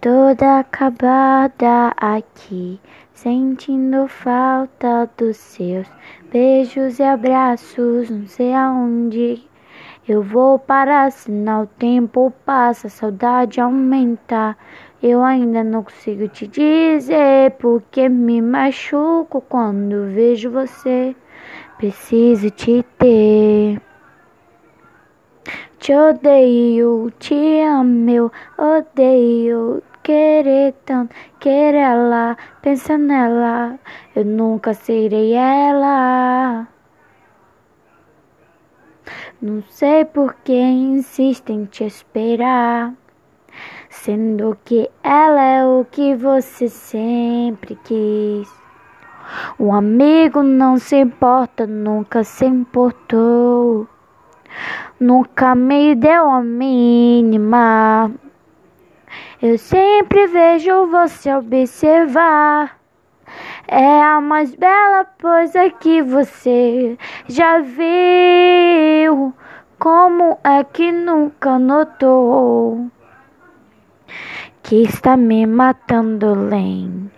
toda acabada aqui, sentindo falta dos seus beijos e abraços. Não sei aonde eu vou parar, senão o tempo passa, a saudade aumenta. Eu ainda não consigo te dizer porque me machuco quando vejo você. Preciso te ter. Te odeio, te amo, odeio querer tanto, querer ela, pensa nela, eu nunca serei ela. Não sei por que insiste em te esperar, sendo que ela é o que você sempre quis. Um amigo não se importa, nunca se importou. Nunca me deu a mínima. Eu sempre vejo você observar. É a mais bela coisa que você já viu. Como é que nunca notou? Que está me matando lentamente.